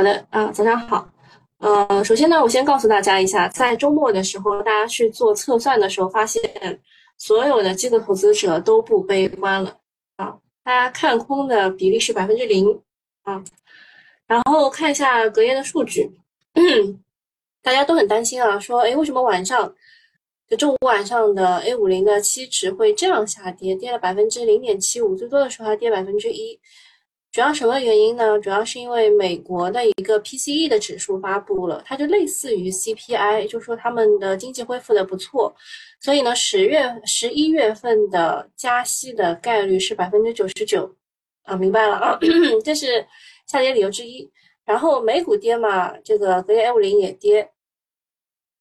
好的啊，早上好。呃，首先呢，我先告诉大家一下，在周末的时候，大家去做测算的时候，发现所有的机构投资者都不悲观了啊，大家看空的比例是百分之零啊。然后看一下隔夜的数据，大家都很担心啊，说哎，为什么晚上就周五晚上的 A 五零的期指会这样下跌，跌了百分之零点七五，最多的时候还跌百分之一。主要什么原因呢？主要是因为美国的一个 PCE 的指数发布了，它就类似于 CPI，就说他们的经济恢复的不错，所以呢，十月、十一月份的加息的概率是百分之九十九，啊，明白了啊，这是下跌理由之一。然后美股跌嘛，这个隔夜 A 五零也跌，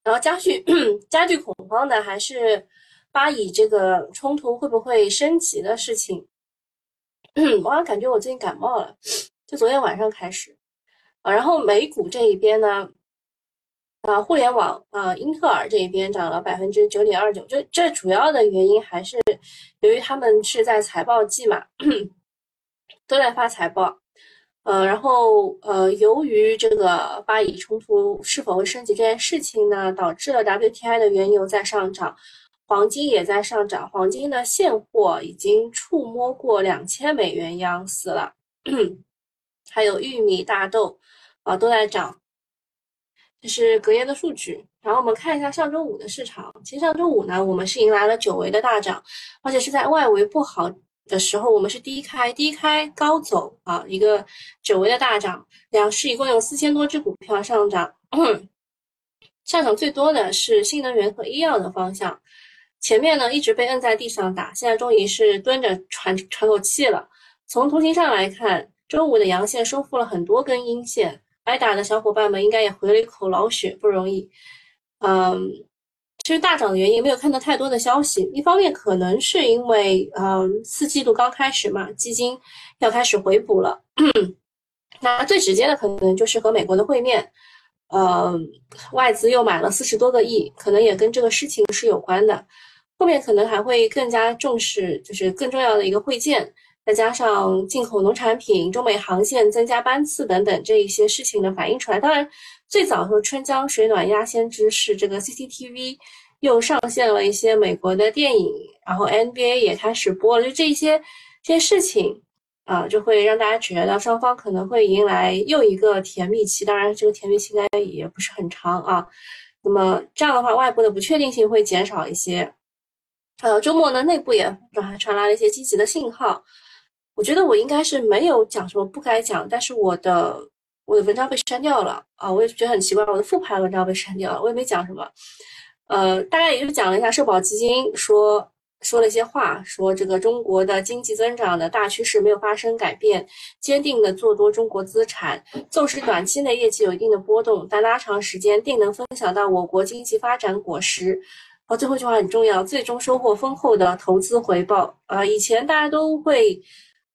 然后加剧 加剧恐慌的还是巴以这个冲突会不会升级的事情。我好像感觉我最近感冒了，就昨天晚上开始啊。然后美股这一边呢，啊，互联网啊，英特尔这一边涨了百分之九点二九。这这主要的原因还是由于他们是在财报季嘛，都在发财报。呃，然后呃，由于这个巴以冲突是否会升级这件事情呢，导致了 WTI 的原油在上涨。黄金也在上涨，黄金的现货已经触摸过两千美元盎司了。还有玉米、大豆啊都在涨，这是隔夜的数据。然后我们看一下上周五的市场，其实上周五呢，我们是迎来了久违的大涨，而且是在外围不好的时候，我们是低开低开高走啊，一个久违的大涨。两市一共有四千多只股票上涨，上涨最多的是新能源和医药的方向。前面呢一直被摁在地上打，现在终于是蹲着喘喘口气了。从图形上来看，周五的阳线收复了很多根阴线，挨打的小伙伴们应该也回了一口老血，不容易。嗯，其实大涨的原因没有看到太多的消息，一方面可能是因为嗯四季度刚开始嘛，基金要开始回补了。那最直接的可能就是和美国的会面，呃，外资又买了四十多个亿，可能也跟这个事情是有关的。后面可能还会更加重视，就是更重要的一个会见，再加上进口农产品、中美航线增加班次等等这一些事情的反映出来。当然，最早说春江水暖鸭先知是这个 CCTV 又上线了一些美国的电影，然后 NBA 也开始播了，就这些这些事情啊，就会让大家觉得双方可能会迎来又一个甜蜜期。当然，这个甜蜜期应该也不是很长啊。那么这样的话，外部的不确定性会减少一些。呃，周末呢，内部也传传来了一些积极的信号。我觉得我应该是没有讲什么不该讲，但是我的我的文章被删掉了啊，我也觉得很奇怪，我的复盘文章被删掉了，我也没讲什么。呃，大概也就讲了一下社保基金说说了一些话，说这个中国的经济增长的大趋势没有发生改变，坚定的做多中国资产，纵使短期内业绩有一定的波动，但拉长时间定能分享到我国经济发展果实。好，最后一句话很重要，最终收获丰厚的投资回报。呃，以前大家都会，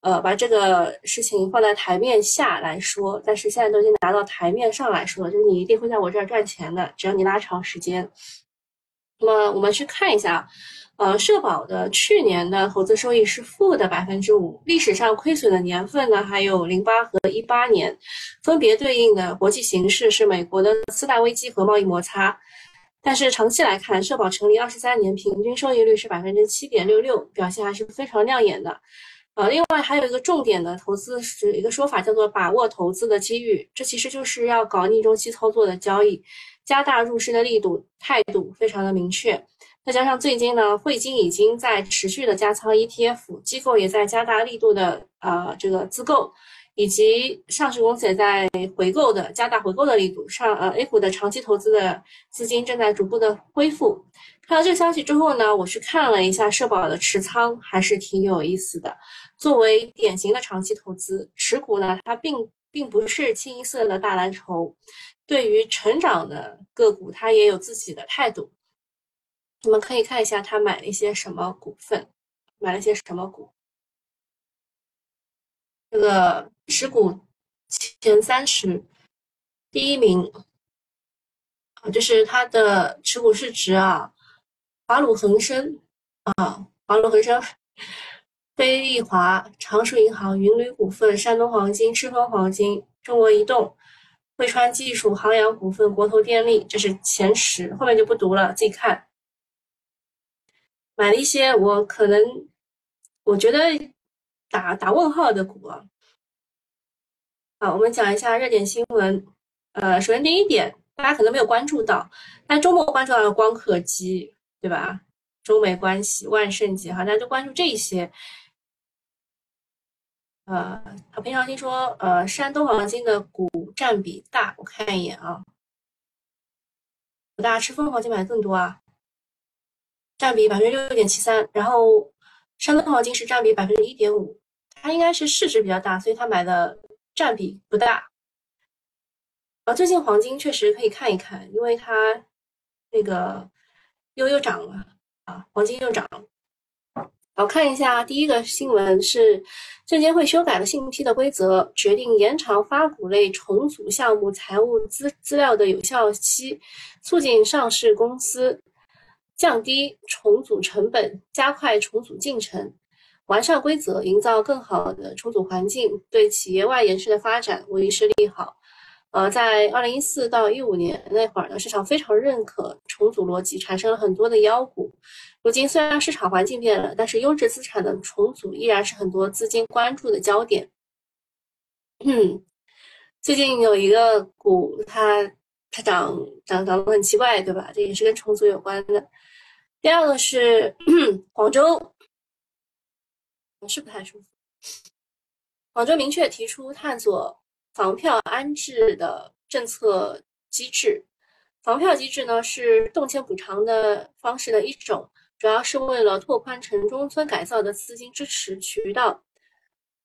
呃，把这个事情放在台面下来说，但是现在都已经拿到台面上来说，就是你一定会在我这儿赚钱的，只要你拉长时间。那么我们去看一下，呃，社保的去年的投资收益是负的百分之五，历史上亏损的年份呢，还有零八和一八年，分别对应的国际形势是美国的次贷危机和贸易摩擦。但是长期来看，社保成立二十三年，平均收益率是百分之七点六六，表现还是非常亮眼的。呃，另外还有一个重点的投资是一个说法，叫做把握投资的机遇，这其实就是要搞逆周期操作的交易，加大入市的力度，态度非常的明确。再加上最近呢，汇金已经在持续的加仓 ETF，机构也在加大力度的呃这个自购。以及上市公司也在回购的加大回购的力度，上呃 A 股的长期投资的资金正在逐步的恢复。看到这个消息之后呢，我去看了一下社保的持仓，还是挺有意思的。作为典型的长期投资持股呢，它并并不是清一色的大蓝筹，对于成长的个股，它也有自己的态度。你们可以看一下他买了一些什么股份，买了些什么股。这个持股前三十，第一名啊，就是它的持股市值啊，华鲁恒生啊，华鲁恒生、飞利华、常熟银行、云铝股份、山东黄金、赤峰黄金、中国移动、汇川技术、航洋股份、国投电力，这是前十，后面就不读了，自己看。买了一些我可能我觉得打打问号的股啊。好，我们讲一下热点新闻。呃，首先第一点，大家可能没有关注到，但周末关注到了光刻机，对吧？中美关系、万圣节，哈，大家就关注这些。呃，好，平常听说，呃，山东黄金的股占比大，我看一眼啊，不大，赤峰黄金买的更多啊，占比百分之六点七三，然后山东黄金是占比百分之一点五，它应该是市值比较大，所以它买的占比不大。啊，最近黄金确实可以看一看，因为它那个又又涨了啊，黄金又涨了。好，看一下第一个新闻是，证监会修改了信批的规则，决定延长发股类重组项目财务资资料的有效期，促进上市公司降低重组成本，加快重组进程，完善规则，营造更好的重组环境，对企业外延式的发展无疑是利好。呃，在二零一四到一五年那会儿呢，市场非常认可重组逻辑，产生了很多的妖股。如今虽然市场环境变了，但是优质资产的重组依然是很多资金关注的焦点。嗯，最近有一个股，它它涨涨涨得很奇怪，对吧？这也是跟重组有关的。第二个是 广州，是不太舒服。广州明确提出探索。房票安置的政策机制，房票机制呢是动迁补偿的方式的一种，主要是为了拓宽城中村改造的资金支持渠道，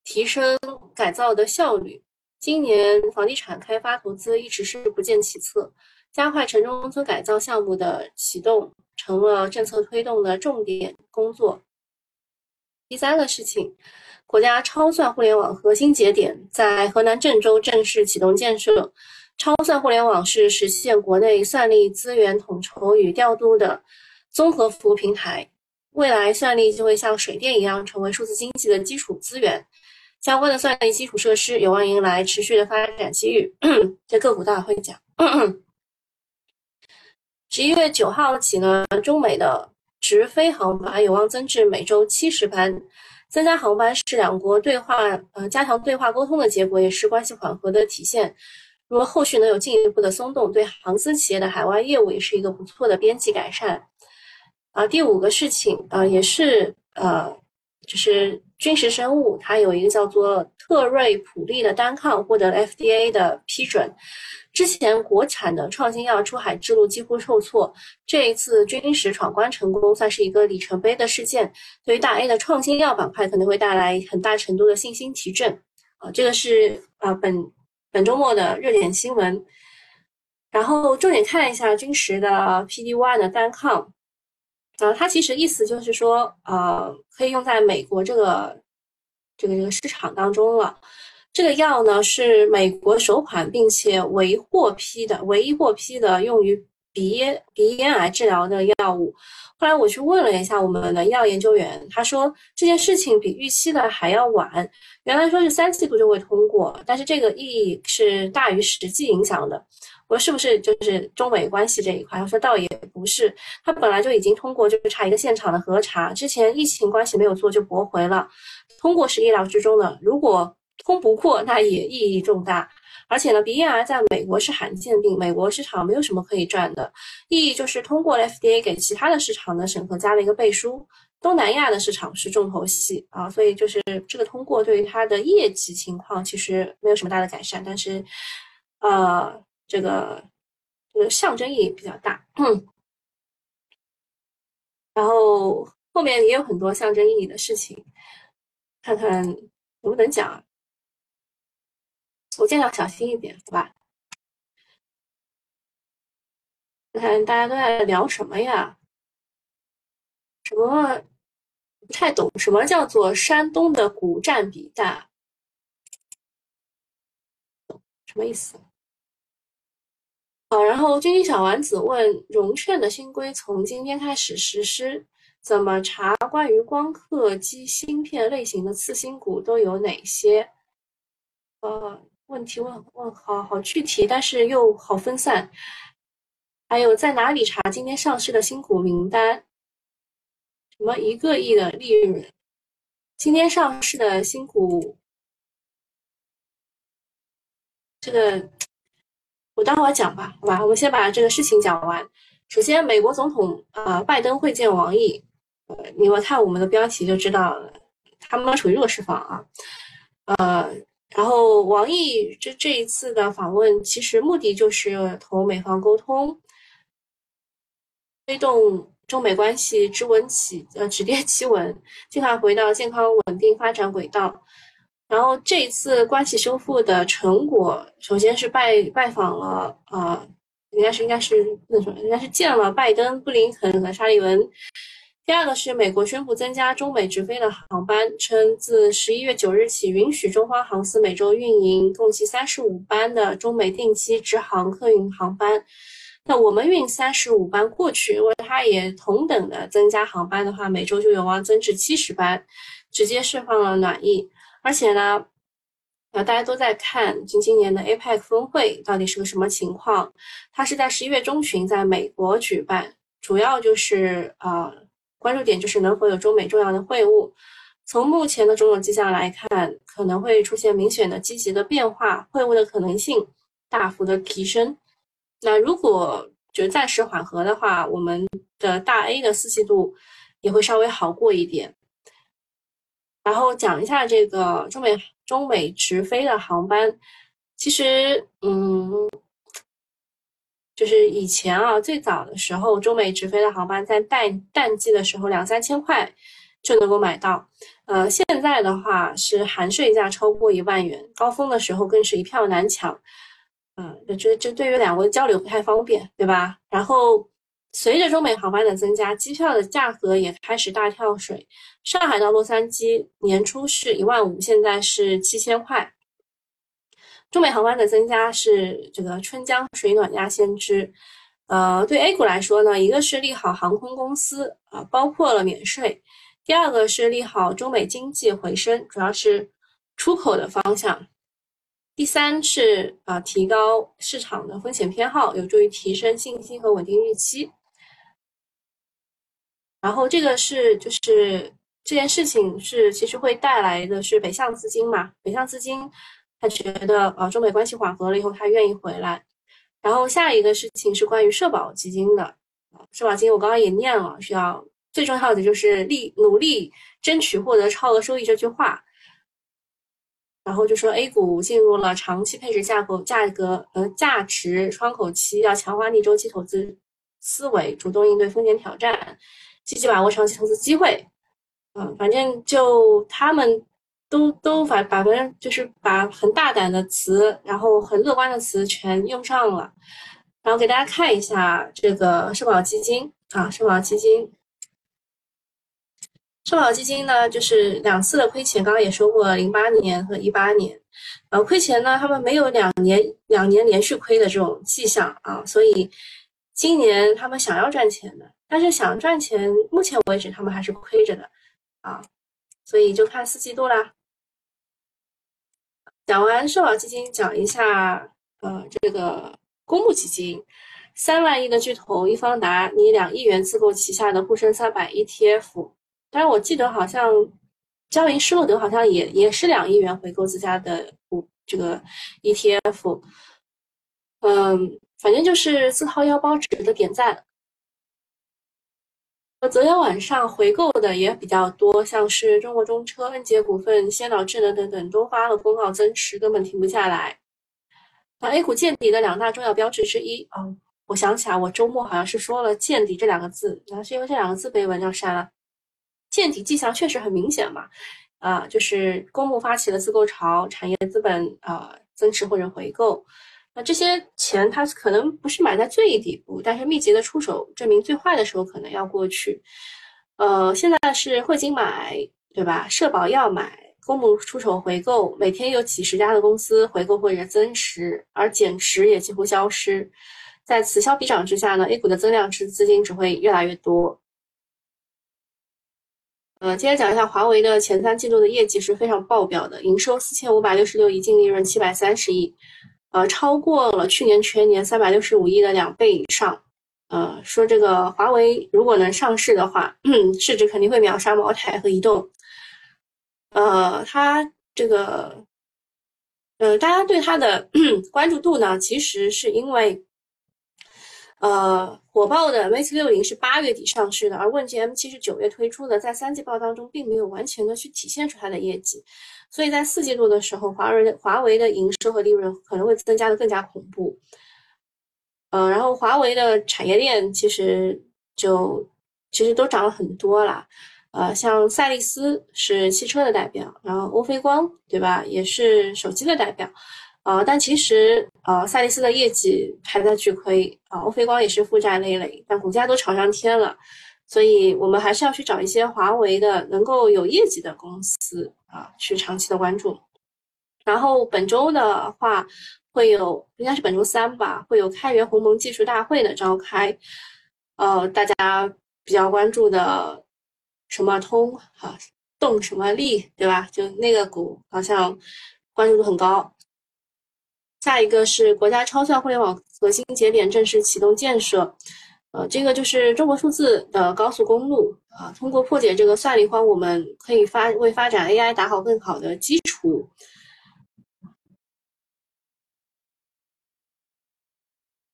提升改造的效率。今年房地产开发投资一直是不见起色，加快城中村改造项目的启动成了政策推动的重点工作。第三个事情。国家超算互联网核心节点在河南郑州正式启动建设。超算互联网是实现国内算力资源统筹与调度的综合服务平台。未来，算力就会像水电一样，成为数字经济的基础资源。相关的算力基础设施有望迎来持续的发展机遇。这个股大会讲。十一月九号起呢，中美的直飞航班有望增至每周七十班。增加航班是两国对话，呃，加强对话沟通的结果，也是关系缓和的体现。如果后续能有进一步的松动，对航司企业的海外业务也是一个不错的边际改善。啊，第五个事情，啊，也是呃，就是君实生物，它有一个叫做特瑞普利的单抗获得了 FDA 的批准。之前国产的创新药出海之路几乎受挫，这一次君实闯关成功，算是一个里程碑的事件。对于大 A 的创新药板块，可能会带来很大程度的信心提振。啊，这个是啊本本周末的热点新闻。然后重点看一下君实的 PDU 的单抗，啊，它其实意思就是说，呃，可以用在美国这个这个这个市场当中了。这个药呢是美国首款并且唯获批的唯一获批的用于鼻咽鼻咽癌治疗的药物。后来我去问了一下我们的药研究员，他说这件事情比预期的还要晚。原来说是三季度就会通过，但是这个意义是大于实际影响的。我说是不是就是中美关系这一块？他说倒也不是，他本来就已经通过，就是差一个现场的核查。之前疫情关系没有做就驳回了，通过是意料之中的。如果通不过，那也意义重大。而且呢，鼻咽癌在美国是罕见病，美国市场没有什么可以赚的。意义就是通过 FDA 给其他的市场的审核加了一个背书。东南亚的市场是重头戏啊，所以就是这个通过对于它的业绩情况其实没有什么大的改善，但是呃，这个这个象征意义比较大。嗯，然后后面也有很多象征意义的事情，看看能不能讲。我尽量小心一点，好吧？看看大家都在聊什么呀？什么不太懂？什么叫做山东的股占比大？什么意思？好，然后君君小丸子问：融券的新规从今天开始实施，怎么查关于光刻机芯片类型的次新股都有哪些？呃。问题问问好好具体，但是又好分散。还有在哪里查今天上市的新股名单？什么一个亿的利润？今天上市的新股，这个我待会儿讲吧，好吧？我们先把这个事情讲完。首先，美国总统呃拜登会见王毅，你们看我们的标题就知道了，他们属于弱势方啊，呃，然后王毅这这一次的访问，其实目的就是同美方沟通，推动。中美关系止稳起呃止跌 企稳，尽快回到健康稳定发展轨道。然后这一次关系修复的成果，首先是拜拜访了啊，应该是应该是那什么，应该是见了拜登、布林肯和沙利文。第二个是美国宣布增加中美直飞的航班，称自十一月九日起允许中方航司每周运营共计三十五班的中美定期直航客运航班。那我们运三十五班过去，如果它也同等的增加航班的话，每周就有望增至七十班，直接释放了暖意。而且呢，呃，大家都在看今今年的 APEC 峰会到底是个什么情况？它是在十一月中旬在美国举办，主要就是呃，关注点就是能否有中美重要的会晤。从目前的种种迹象来看，可能会出现明显的积极的变化，会晤的可能性大幅的提升。那如果就暂时缓和的话，我们的大 A 的四季度也会稍微好过一点。然后讲一下这个中美中美直飞的航班，其实嗯，就是以前啊最早的时候，中美直飞的航班在淡淡季的时候两三千块就能够买到，呃，现在的话是含税价超过一万元，高峰的时候更是一票难抢。嗯，这这对于两国的交流不太方便，对吧？然后随着中美航班的增加，机票的价格也开始大跳水。上海到洛杉矶年初是一万五，现在是七千块。中美航班的增加是这个春江水暖鸭先知。呃，对 A 股来说呢，一个是利好航空公司啊，包括了免税；第二个是利好中美经济回升，主要是出口的方向。第三是啊，提高市场的风险偏好，有助于提升信心和稳定预期。然后这个是就是这件事情是其实会带来的是北向资金嘛，北向资金他觉得啊中美关系缓和了以后他愿意回来。然后下一个事情是关于社保基金的，社保基金我刚刚也念了，需要最重要的就是力努力争取获得超额收益这句话。然后就说 A 股进入了长期配置架构，价格呃价值窗口期，要强化逆周期投资思维，主动应对风险挑战，积极把握长期投资机会。嗯，反正就他们都都反反正就是把很大胆的词，然后很乐观的词全用上了。然后给大家看一下这个社保基金啊，社保基金。社保基金呢，就是两次的亏钱，刚刚也说过，零八年和一八年，呃，亏钱呢，他们没有两年两年连续亏的这种迹象啊，所以今年他们想要赚钱的，但是想赚钱，目前为止他们还是亏着的啊，所以就看四季度啦。讲完社保基金，讲一下呃这个公募基金，三万亿的巨头易方达你两亿元自购旗下的沪深三百 ETF。但是我记得好像，交银施罗德好像也也是两亿元回购自家的股这个 ETF，嗯，反正就是自掏腰包值得点赞。呃，昨天晚上回购的也比较多，像是中国中车、恩捷股份、先导智能等等都发了公告增持，根本停不下来。那 A 股见底的两大重要标志之一啊，我想起来，我周末好像是说了“见底”这两个字，那是因为这两个字被文章删了。见底迹象确实很明显嘛，啊，就是公募发起了自购潮，产业资本啊增持或者回购，这些钱它可能不是买在最底部，但是密集的出手，证明最坏的时候可能要过去。呃，现在是汇金买，对吧？社保要买，公募出手回购，每天有几十家的公司回购或者增持，而减持也几乎消失。在此消彼长之下呢，A 股的增量资资金只会越来越多。呃，接着讲一下华为的前三季度的业绩是非常爆表的，营收四千五百六十六亿，净利润七百三十亿，呃，超过了去年全年三百六十五亿的两倍以上。呃，说这个华为如果能上市的话，市值肯定会秒杀茅台和移动。呃，它这个，呃，大家对它的 关注度呢，其实是因为，呃，火爆的 Mate 六零是八月底上市的，而问界 M 七是九月推出的，在三季报当中并没有完全的去体现出它的业绩，所以在四季度的时候，华为的华为的营收和利润可能会增加的更加恐怖。呃，然后华为的产业链其实就其实都涨了很多啦，呃，像赛力斯是汽车的代表，然后欧菲光对吧，也是手机的代表，呃，但其实呃赛力斯的业绩还在巨亏啊，欧菲光也是负债累累，但股价都炒上天了，所以我们还是要去找一些华为的能够有业绩的公司啊，去长期的关注。然后本周的话。会有应该是本周三吧，会有开源鸿蒙技术大会的召开，呃，大家比较关注的什么通啊，动什么力，对吧？就那个股好像关注度很高。下一个是国家超算互联网核心节点正式启动建设，呃，这个就是中国数字的高速公路啊。通过破解这个算力荒，我们可以发为发展 AI 打好更好的基础。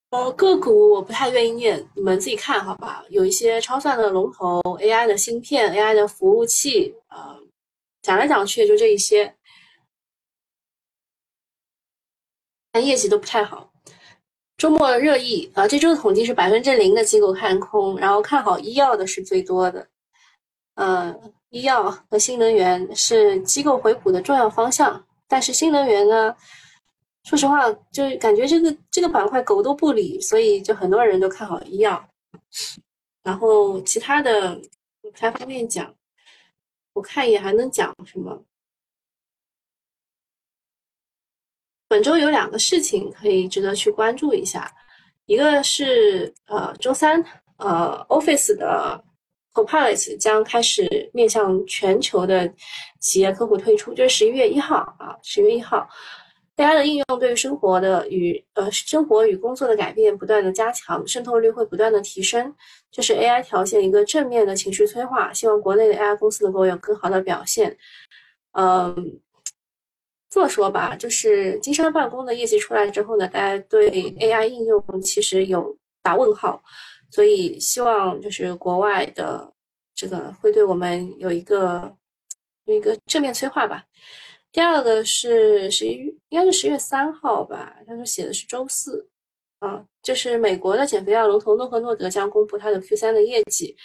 呃，个股我不太愿意念，你们自己看好吧。有一些超算的龙头，AI 的芯片，AI 的服务器，呃，讲来讲去也就这一些，但业绩都不太好。周末热议啊，这周的统计是百分之零的机构看空，然后看好医药的是最多的。呃，医药和新能源是机构回补的重要方向，但是新能源呢？说实话，就感觉这个这个板块狗都不理，所以就很多人都看好医药。然后其他的不太方便讲，我看一眼还能讲什么？本周有两个事情可以值得去关注一下，一个是呃周三呃 Office 的 Copilot 将开始面向全球的企业客户推出，就是十一月一号啊，十月一号。AI 的应用对于生活的与呃生活与工作的改变不断的加强，渗透率会不断的提升，这是 AI 条件一个正面的情绪催化。希望国内的 AI 公司能够有更好的表现。嗯，这么说吧，就是金山办公的业绩出来之后呢，大家对 AI 应用其实有打问号，所以希望就是国外的这个会对我们有一个有一个正面催化吧。第二个是十一，应该是十月三号吧。他说写的是周四，啊，就是美国的减肥药龙头诺和诺德将公布它的 Q 三的业绩。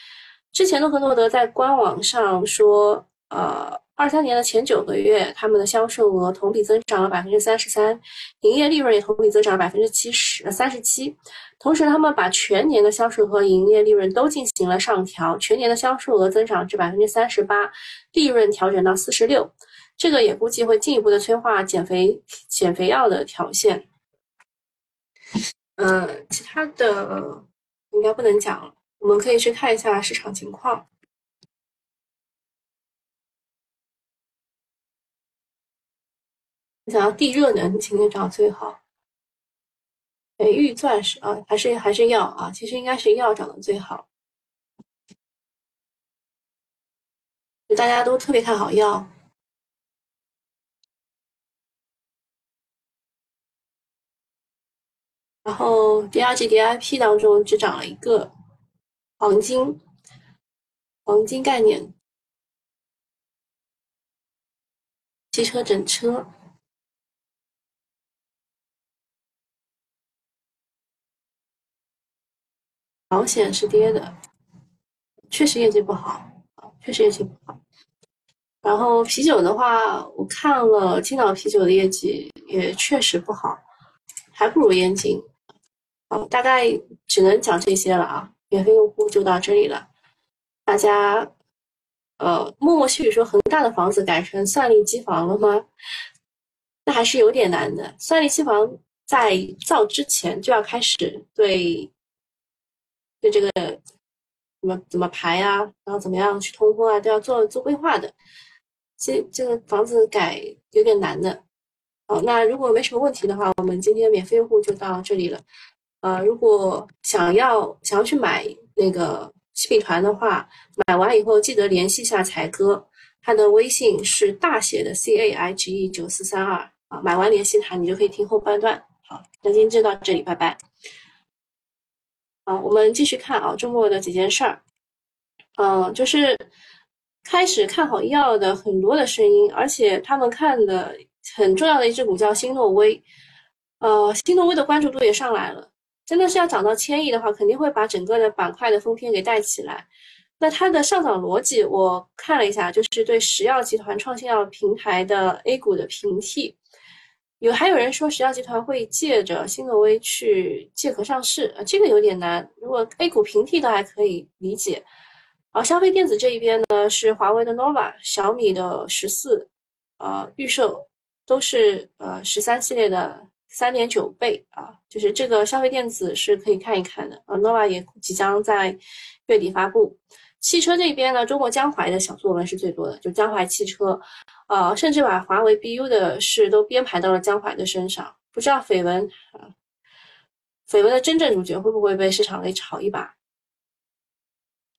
之前诺和诺德在官网上说，呃，二三年的前九个月，他们的销售额同比增长了百分之三十三，营业利润也同比增长了百分之七十三十七。同时，他们把全年的销售和营业利润都进行了上调，全年的销售额增长至百分之三十八，利润调整到四十六。这个也估计会进一步的催化减肥减肥药的条线。嗯，其他的应该不能讲了，我们可以去看一下市场情况。想要地热能今天涨最好。北玉钻石啊，还是还是药啊，其实应该是药涨得最好。就大家都特别看好药。然后第二季 DIP 当中只涨了一个黄金，黄金概念，汽车整车，保险是跌的，确实业绩不好，确实业绩不好。然后啤酒的话，我看了青岛啤酒的业绩也确实不好，还不如燕京。好，大概只能讲这些了啊！免费用户就到这里了。大家，呃，默默细语说恒大的房子改成算力机房了吗？那还是有点难的。算力机房在造之前就要开始对对这个怎么怎么排啊，然后怎么样去通风啊，都要做做规划的。这这个房子改有点难的。好，那如果没什么问题的话，我们今天免费用户就到这里了。呃，如果想要想要去买那个西品团的话，买完以后记得联系一下才哥，他的微信是大写的 C A I G E 九四三二啊。买完联系他，你就可以听后半段。好，那今天就到这里，拜拜。好，我们继续看啊，周末的几件事儿。嗯，就是开始看好医药的很多的声音，而且他们看的。很重要的一只股叫新诺威，呃，新诺威的关注度也上来了。真的是要涨到千亿的话，肯定会把整个的板块的风偏给带起来。那它的上涨逻辑，我看了一下，就是对石药集团创新药平台的 A 股的平替。有还有人说石药集团会借着新诺威去借壳上市，啊，这个有点难。如果 A 股平替倒还可以理解。而消费电子这一边呢，是华为的 nova、小米的十四，呃，预售。都是呃十三系列的三点九倍啊，就是这个消费电子是可以看一看的啊。nova 也即将在月底发布。汽车这边呢，中国江淮的小作文是最多的，就江淮汽车，呃，甚至把华为 BU 的事都编排到了江淮的身上。不知道绯闻啊，绯闻的真正主角会不会被市场给炒一把？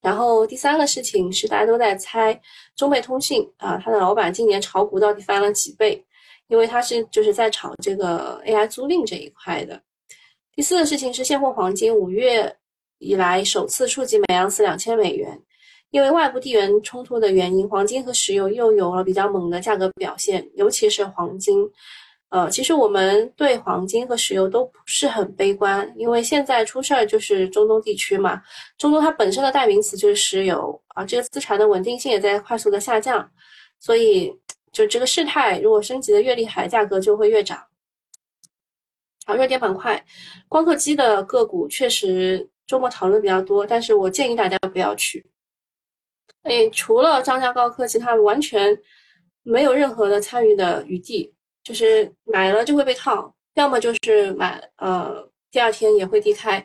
然后第三个事情是大家都在猜中贝通信啊，它的老板今年炒股到底翻了几倍？因为它是就是在炒这个 AI 租赁这一块的。第四个事情是现货黄金五月以来首次触及每盎司两千美元，因为外部地缘冲突的原因，黄金和石油又有了比较猛的价格表现，尤其是黄金。呃，其实我们对黄金和石油都不是很悲观，因为现在出事儿就是中东地区嘛，中东它本身的代名词就是石油啊，这个资产的稳定性也在快速的下降，所以。就这个事态，如果升级的越厉害，价格就会越涨。好，热点板块，光刻机的个股确实周末讨论比较多，但是我建议大家不要去。哎，除了张家高科，其他完全没有任何的参与的余地，就是买了就会被套，要么就是买，呃，第二天也会低开，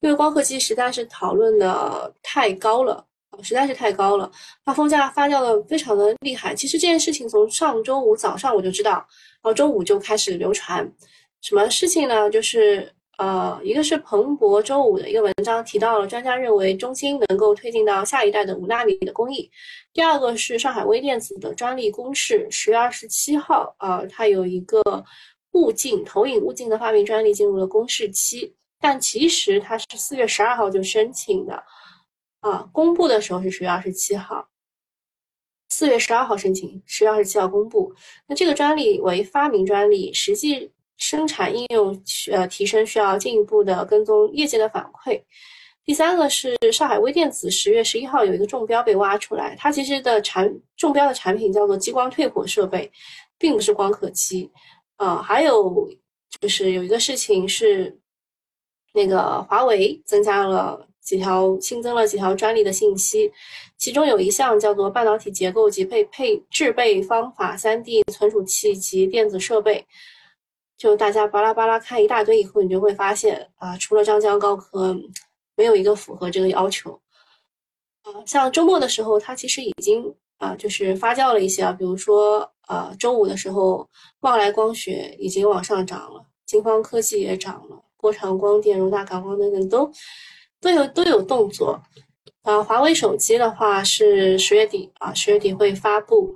因为光刻机实在是讨论的太高了。实在是太高了，发疯价发酵的非常的厉害。其实这件事情从上周五早上我就知道，然后周五就开始流传。什么事情呢？就是呃，一个是彭博周五的一个文章提到了专家认为中芯能够推进到下一代的五纳米的工艺。第二个是上海微电子的专利公示，十月二十七号啊，它有一个物镜投影物镜的发明专利进入了公示期，但其实它是四月十二号就申请的。啊，公布的时候是十月二十七号，四月十二号申请，十月二十七号公布。那这个专利为发明专利，实际生产应用呃提升需要进一步的跟踪业界的反馈。第三个是上海微电子十月十一号有一个中标被挖出来，它其实的产中标的产品叫做激光退火设备，并不是光刻机。啊，还有就是有一个事情是，那个华为增加了。几条新增了几条专利的信息，其中有一项叫做半导体结构及配配制备方法、三 D 存储器及电子设备。就大家巴拉巴拉看一大堆以后，你就会发现啊，除了张江高科，没有一个符合这个要求。啊，像周末的时候，它其实已经啊，就是发酵了一些啊，比如说啊，周五的时候，旺来光学已经往上涨了，金方科技也涨了，波长光电、荣大感光等等都。都有都有动作，啊，华为手机的话是十月底啊，十月底会发布，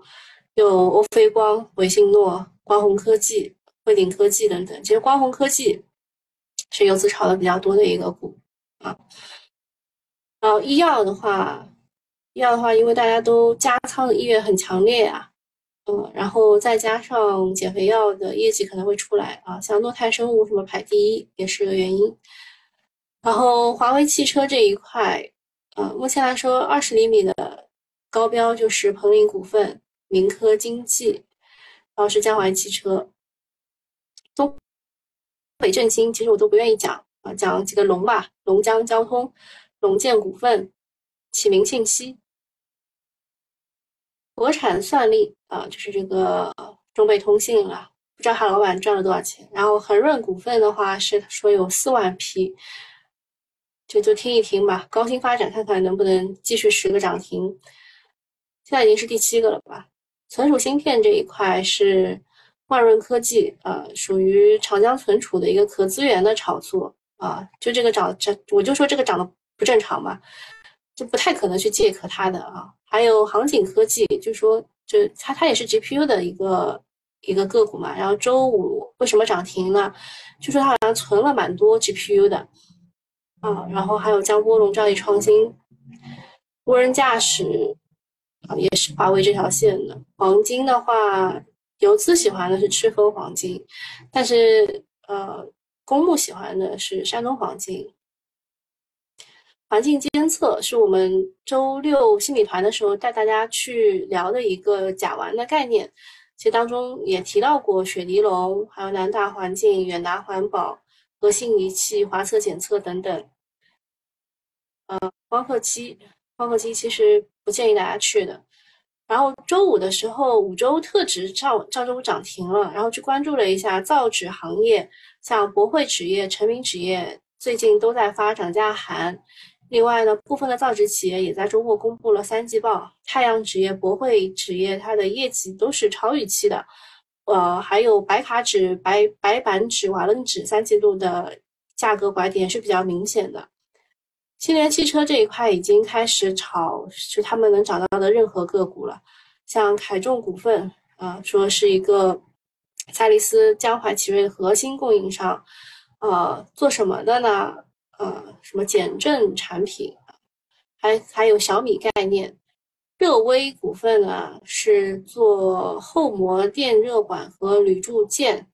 有欧菲光、维信诺、光弘科技、汇顶科技等等。其实光弘科技是游资炒的比较多的一个股啊。然后医药的话，医药的话，因为大家都加仓的意愿很强烈啊，嗯，然后再加上减肥药的业绩可能会出来啊，像诺泰生物什么排第一也是个原因。然后华为汽车这一块，呃，目前来说，二十厘米的高标就是鹏林股份、明科经济，然后是江淮汽车、东北振兴，其实我都不愿意讲啊，讲几个龙吧，龙江交通、龙建股份、启明信息、国产算力啊，就是这个中北通信了，不知道他老板赚了多少钱。然后恒润股份的话是说有四万批。就就听一听吧。高新发展看看能不能继续十个涨停，现在已经是第七个了吧？存储芯片这一块是万润科技，呃，属于长江存储的一个可资源的炒作啊。就这个涨，这我就说这个涨得不正常嘛，就不太可能去借壳它的啊。还有航景科技，就说就它它也是 GPU 的一个一个个股嘛。然后周五为什么涨停呢？就说它好像存了蛮多 GPU 的啊。然后还有江波龙、兆易创新、无人驾驶。啊，也是华为这条线的黄金的话，游资喜欢的是赤峰黄金，但是呃，公募喜欢的是山东黄金。环境监测是我们周六新米团的时候带大家去聊的一个甲烷的概念，其实当中也提到过雪迪龙、还有南大环境、远达环保、核心仪器、华测检测等等。呃，光刻机。光刻机其实不建议大家去的。然后周五的时候，五洲特指照照周五涨停了，然后去关注了一下造纸行业，像博汇纸业、成名纸业最近都在发涨价函。另外呢，部分的造纸企业也在周末公布了三季报，太阳纸业、博汇纸业它的业绩都是超预期的。呃，还有白卡纸、白白板纸、瓦楞纸三季度的价格拐点是比较明显的。新联汽车这一块已经开始炒，是他们能找到的任何个股了，像凯众股份啊，说是一个赛力斯江淮奇瑞的核心供应商，呃，做什么的呢？呃，什么减震产品，还还有小米概念，热威股份呢是做后膜电热管和铝铸件，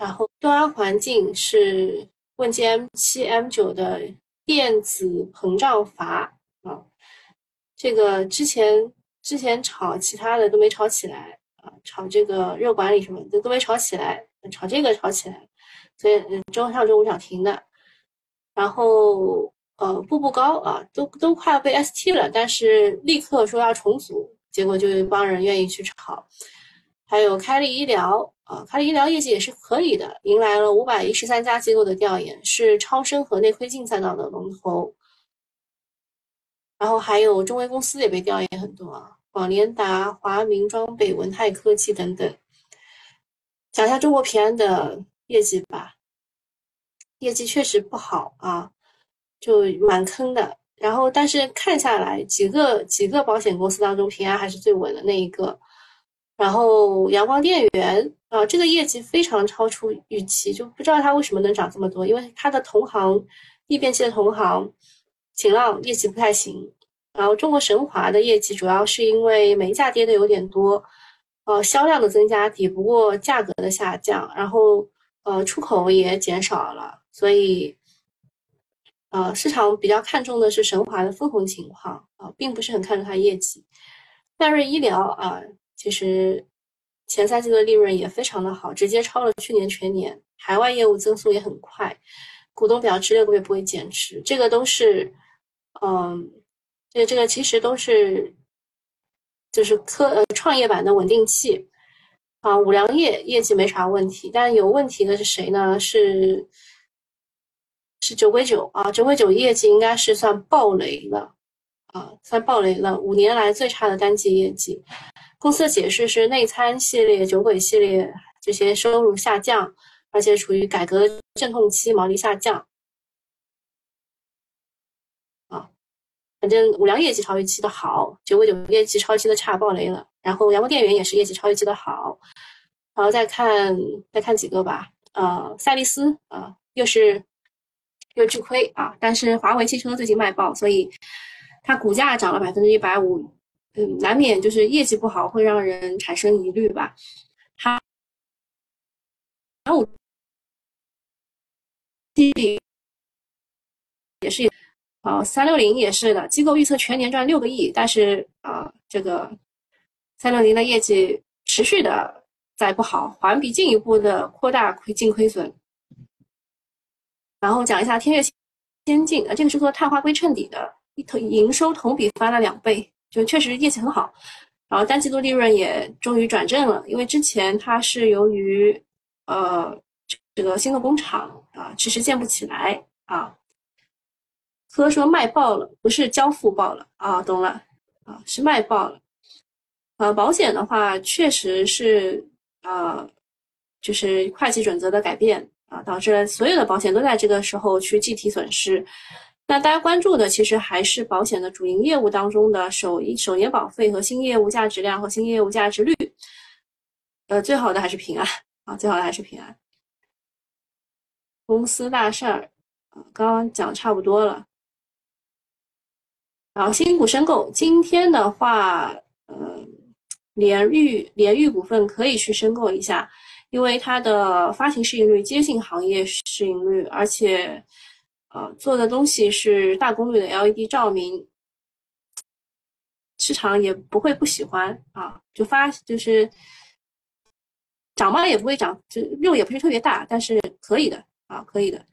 然后东安环境是问界 M 七 M 九的。电子膨胀阀啊，这个之前之前炒其他的都没炒起来啊，炒这个热管理什么的都没炒起来，炒这个炒起来，所以嗯，周上周五涨停的，然后呃步步高啊，都都快要被 ST 了，但是立刻说要重组，结果就一帮人愿意去炒，还有开利医疗。啊，它的医疗业绩也是可以的，迎来了五百一十三家机构的调研，是超声和内窥镜赛道的龙头。然后还有中微公司也被调研很多啊，广联达、华明装备、文泰科技等等。讲一下中国平安的业绩吧，业绩确实不好啊，就蛮坑的。然后但是看下来，几个几个保险公司当中，平安还是最稳的那一个。然后阳光电源啊，这个业绩非常超出预期，就不知道它为什么能涨这么多。因为它的同行逆变器的同行景浪业绩不太行，然后中国神华的业绩主要是因为煤价跌的有点多，呃，销量的增加抵不过价格的下降，然后呃出口也减少了，所以呃市场比较看重的是神华的分红情况啊，并不是很看重它业绩。迈瑞医疗啊。其实前三季的利润也非常的好，直接超了去年全年。海外业务增速也很快，股东表示六个月不会减持，这个都是，嗯，这这个其实都是，就是科呃创业板的稳定器啊。五粮液业绩没啥问题，但有问题的是谁呢？是是酒鬼酒啊，酒鬼酒业绩应该是算暴雷了啊，算暴雷了，五年来最差的单季业绩。公司的解释是内参系列、酒鬼系列这些收入下降，而且处于改革阵痛期，毛利下降。啊，反正五粮业绩超预期的好，酒鬼酒业绩超预期的差，爆雷了。然后阳光电源也是业绩超预期的好，然后再看再看几个吧。呃，赛力斯啊，又是又巨亏啊，但是华为汽车最近卖爆，所以它股价涨了百分之一百五。嗯，难免就是业绩不好会让人产生疑虑吧。它，然后，也是，啊，三六零也是的，机构预测全年赚六个亿，但是啊，这个三六零的业绩持续的在不好，环比进一步的扩大亏净亏损。然后讲一下天越先进啊，这个是做碳化硅衬底的，同营收同比翻了两倍。就确实业绩很好，然后单季度利润也终于转正了。因为之前它是由于呃这个新的工厂啊迟迟建不起来啊，科说卖爆了，不是交付爆了啊，懂了啊，是卖爆了。呃，保险的话，确实是呃，就是会计准则的改变啊，导致了所有的保险都在这个时候去计提损失。那大家关注的其实还是保险的主营业务当中的首一首年保费和新业务价值量和新业务价值率。呃，最好的还是平安啊，最好的还是平安。公司大事儿啊，刚刚讲差不多了。然后新股申购，今天的话，呃，联域联域股份可以去申购一下，因为它的发行市盈率接近行业市盈率，而且，啊，做的东西是大功率的 LED 照明，市场也不会不喜欢啊，就发就是涨嘛也不会涨，就肉也不是特别大，但是可以的啊，可以的。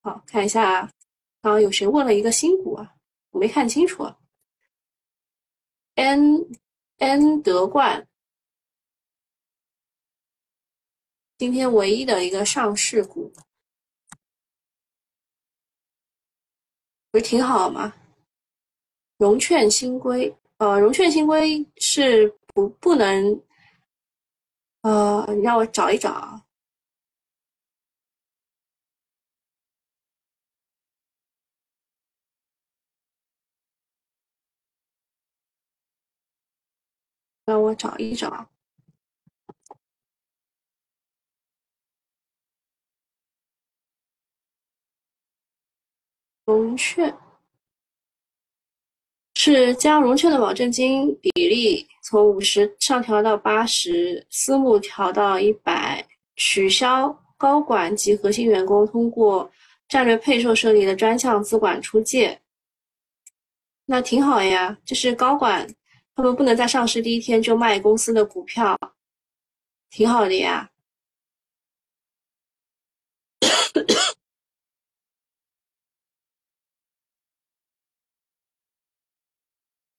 好看一下，刚刚有谁问了一个新股啊？我没看清楚啊，N N 德冠今天唯一的一个上市股，不挺好吗？融券新规，呃，融券新规是不不能，呃，你让我找一找。让我找一找，融券是将融券的保证金比例从五十上调到八十，私募调到一百，取消高管及核心员工通过战略配售设立的专项资管出借，那挺好呀，就是高管。他们不能在上市第一天就卖公司的股票，挺好的呀。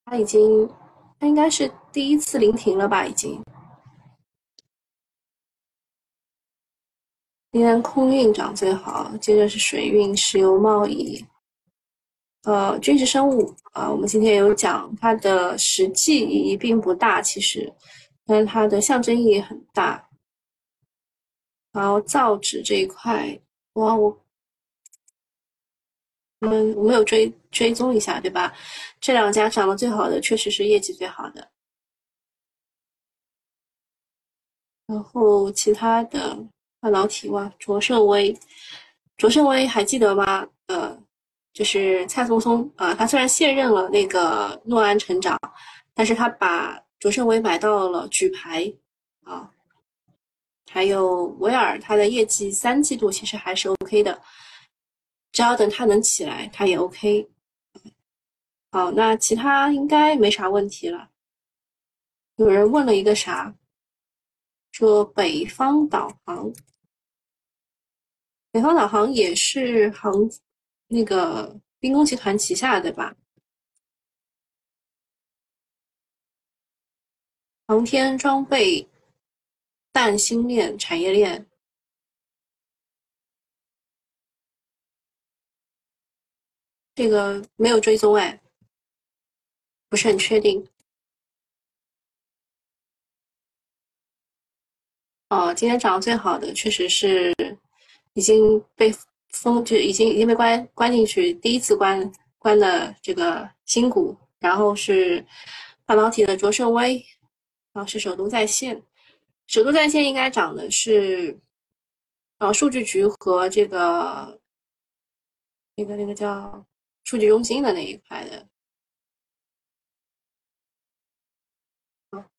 他已经，他应该是第一次临停了吧？已经。今天空运涨最好，接着是水运、石油贸易。呃，军事生物啊，我们今天有讲它的实际意义并不大，其实，但是它的象征意义很大。然后造纸这一块，哇，我，我们我们有追追踪一下，对吧？这两家涨得最好的，确实是业绩最好的。然后其他的半导体哇，卓胜微，卓胜微还记得吗？呃。就是蔡松松啊，他虽然卸任了那个诺安成长，但是他把卓胜微买到了举牌啊，还有维尔，他的业绩三季度其实还是 OK 的，只要等他能起来，他也 OK。好，那其他应该没啥问题了。有人问了一个啥，说北方导航，北方导航也是航。那个兵工集团旗下对吧？航天装备、弹芯链产业链，这个没有追踪哎，不是很确定。哦，今天涨得最好的确实是已经被。封就已经已经被关关进去，第一次关关的这个新股，然后是半导体的卓胜微，然后是首都在线，首都在线应该涨的是，呃，数据局和这个那个那个叫数据中心的那一块的，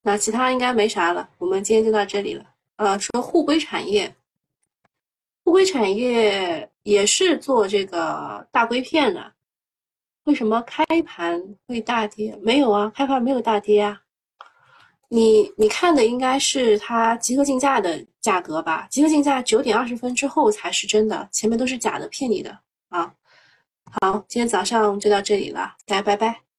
那其他应该没啥了，我们今天就到这里了，呃，说互硅产业。互硅产业也是做这个大硅片的，为什么开盘会大跌？没有啊，开盘没有大跌啊。你你看的应该是它集合竞价的价格吧？集合竞价九点二十分之后才是真的，前面都是假的，骗你的啊。好，今天早上就到这里了，大家拜拜。